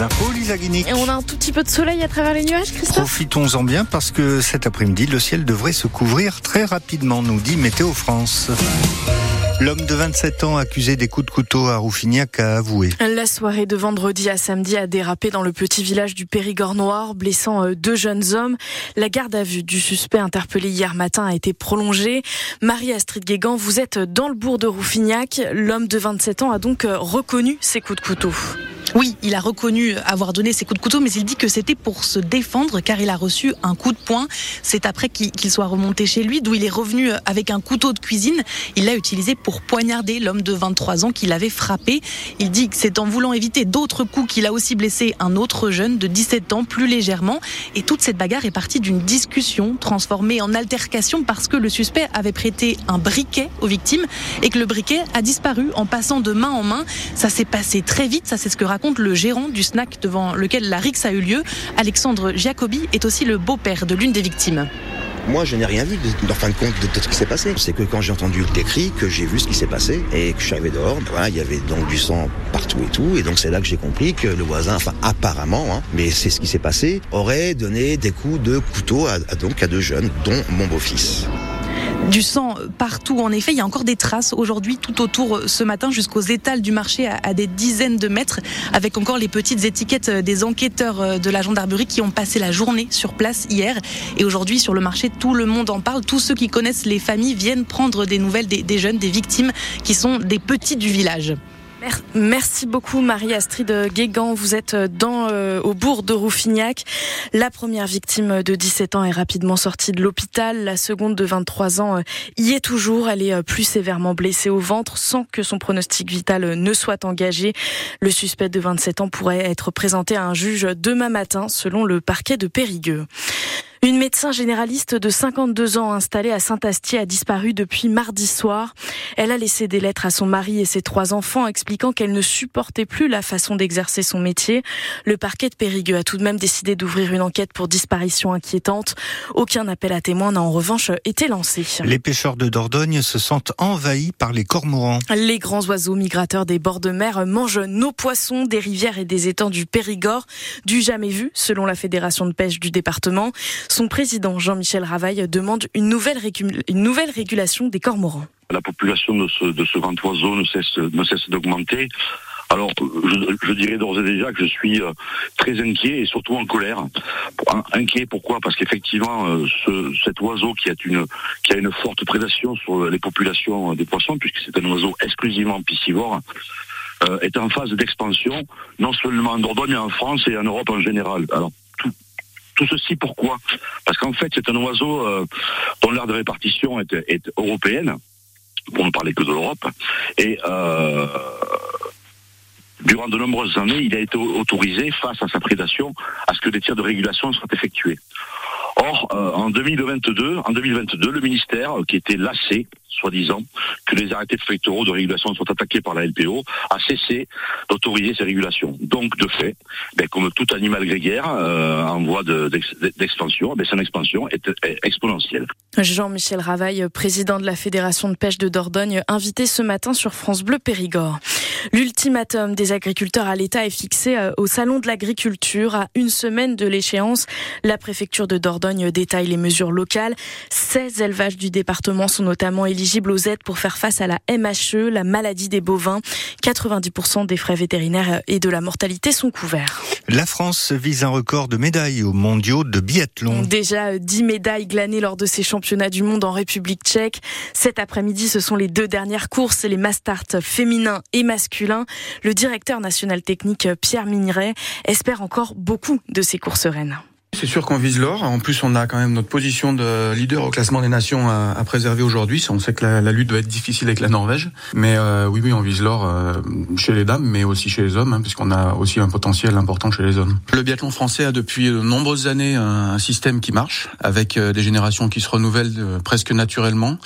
les infos, Lisa Guinic. Et on a un tout petit peu de soleil à travers les nuages, Christophe Profitons-en bien parce que cet après-midi, le ciel devrait se couvrir très rapidement, nous dit Météo France. L'homme de 27 ans accusé des coups de couteau à Rouffignac a avoué. La soirée de vendredi à samedi a dérapé dans le petit village du Périgord Noir, blessant euh, deux jeunes hommes. La garde à vue du suspect interpellé hier matin a été prolongée. Marie-Astrid Guégan, vous êtes dans le bourg de Rouffignac. L'homme de 27 ans a donc euh, reconnu ses coups de couteau. Oui, il a reconnu avoir donné ses coups de couteau, mais il dit que c'était pour se défendre car il a reçu un coup de poing. C'est après qu'il soit remonté chez lui, d'où il est revenu avec un couteau de cuisine. Il l'a utilisé pour poignarder l'homme de 23 ans qui l'avait frappé. Il dit que c'est en voulant éviter d'autres coups qu'il a aussi blessé un autre jeune de 17 ans plus légèrement. Et toute cette bagarre est partie d'une discussion transformée en altercation parce que le suspect avait prêté un briquet aux victimes et que le briquet a disparu en passant de main en main. Ça s'est passé très vite, ça c'est ce que raconte raconte le gérant du snack devant lequel la rixe a eu lieu. Alexandre Jacobi est aussi le beau-père de l'une des victimes. Moi, je n'ai rien vu de, en fin de compte de, ce qui s'est passé. C'est que quand j'ai entendu tes cris, que j'ai vu ce qui s'est passé et que je suis arrivé dehors, ben voilà, il y avait donc du sang partout et tout. Et donc c'est là que j'ai compris que le voisin, enfin apparemment, hein, mais c'est ce qui s'est passé, aurait donné des coups de couteau à, donc à deux jeunes, dont mon beau-fils. Du sang partout, en effet. Il y a encore des traces aujourd'hui tout autour euh, ce matin jusqu'aux étals du marché à, des dizaines de mètres, avec encore les petites étiquettes euh, des enquêteurs euh, de la gendarmerie qui ont passé la journée sur place hier. Et aujourd'hui, sur le marché, tout le monde en parle. Tous ceux qui connaissent les familles viennent prendre des nouvelles des jeunes, des victimes qui sont des petits du village. Merci beaucoup Marie-Astrid Guégan. Vous êtes dans euh, au bourg de Rouffignac. La première victime de 17 ans est rapidement sortie de l'hôpital. La seconde de 23 ans euh, y est toujours. Elle est euh, plus sévèrement blessée au ventre sans que son pronostic vital ne soit engagé. Le suspect de 27 ans pourrait être présenté à un juge demain matin selon le parquet de Périgueux. Une médecin généraliste de 52 ans installée à Saint-Astier a disparu depuis mardi soir. Elle a laissé des lettres à son mari et ses trois enfants expliquant qu'elle ne supportait plus la façon d'exercer son métier. Le parquet de Périgueux a tout de même décidé d'ouvrir une enquête pour disparition inquiétante. Aucun appel à témoins n'a en revanche été lancé. Les pêcheurs de Dordogne se sentent envahis par les cormorans. Les grands oiseaux migrateurs des bords de mer mangent nos poissons des rivières et des étangs du Périgord, du jamais vu selon la fédération de pêche du département. Son président Jean-Michel Ravaille demande une nouvelle, une nouvelle régulation des cormorans. La population de ce, de ce grand oiseau ne cesse, ne cesse d'augmenter. Alors, je, je dirais d'ores et déjà que je suis euh, très inquiet et surtout en colère. Inquiet pourquoi? Parce qu'effectivement, euh, ce, cet oiseau qui a une qui a une forte prédation sur les populations des poissons, puisque c'est un oiseau exclusivement piscivore, euh, est en phase d'expansion, non seulement en Dordogne, mais en France et en Europe en général. Alors, tout ceci pourquoi? Parce qu'en fait, c'est un oiseau euh, dont l'aire de répartition est, européenne, pour ne parler que de l'Europe, et euh, durant de nombreuses années, il a été autorisé, face à sa prédation, à ce que des tirs de régulation soient effectués. Or, euh, en 2022, en 2022, le ministère, qui était lassé soi-disant, que les arrêtés préfectoraux de régulation soient attaqués par la LPO, a cessé d'autoriser ces régulations. Donc, de fait, ben, comme tout animal grégaire euh, en voie d'expansion, ben, son expansion est, exponentielle. Jean-Michel Ravaille, président de la Fédération de pêche de Dordogne, invité ce matin sur France Bleu Périgord. L'ultimatum des agriculteurs à l'État est fixé euh, au Salon de l'agriculture à une semaine de l'échéance. La préfecture de Dordogne détaille les mesures locales. 16 élevages du département sont notamment éligibles éligibles aux aides pour faire face à la MHE, la maladie des bovins. 90% des frais vétérinaires et de la mortalité sont couverts. La France vise un record de médailles aux mondiaux de biathlon. Déjà 10 médailles glanées lors de ces championnats du monde en République tchèque. Cet après-midi, ce sont les deux dernières courses, les mastart féminins et masculins. Le directeur national technique Pierre Miniret espère encore beaucoup de ces courses reines. C'est sûr qu'on vise l'or. En plus, on a quand même notre position de leader au classement des nations à, préserver aujourd'hui. On sait que la, lutte doit être difficile avec la Norvège, mais euh, oui, oui, on vise l'or euh, chez les dames, mais aussi chez les hommes, hein, puisqu'on a aussi un potentiel important chez les hommes. Le biathlon français a depuis de nombreuses années un, système qui marche, avec euh, des générations qui se renouvellent presque naturellement.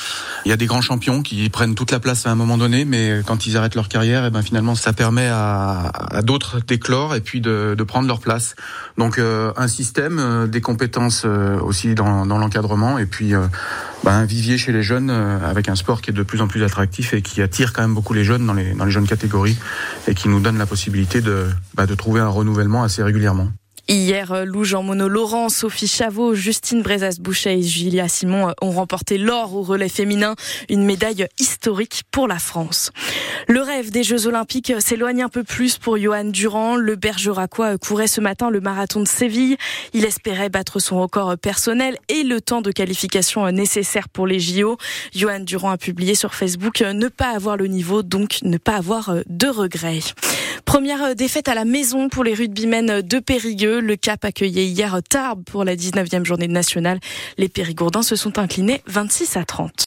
Il y a des grands champions qui prennent toute la place à un moment donné, mais quand ils arrêtent leur carrière, et eh ben finalement, ça permet à, d'autres d'éclore et puis de, prendre leur place. Donc un système système, des compétences aussi dans, l'encadrement et puis bah, un vivier chez les jeunes avec un sport qui est de plus en plus attractif et qui attire quand même beaucoup les jeunes dans les, dans les jeunes catégories et qui nous donne la possibilité de, bah, de trouver un renouvellement assez régulièrement. Hier, euh, Lou Jean Monod, Laurent, Sophie Chavot, Justine Brezas-Boucher et Julia Simon euh, ont remporté l'or au relais féminin, une médaille historique pour la France. Le rêve des Jeux Olympiques s'éloigne un peu plus pour Johan Durand. Le Bergeracois courait ce matin le marathon de Séville. Il espérait battre son record personnel et le temps de qualification nécessaire pour les JO. Johan Durand a publié sur Facebook ne pas avoir le niveau, donc ne pas avoir de regrets. Première défaite à la maison pour les rugbymen de Périgueux. Le Cap accueillait hier Tarbes pour la 19e journée nationale. Les Périgourdins se sont inclinés 26 à 30.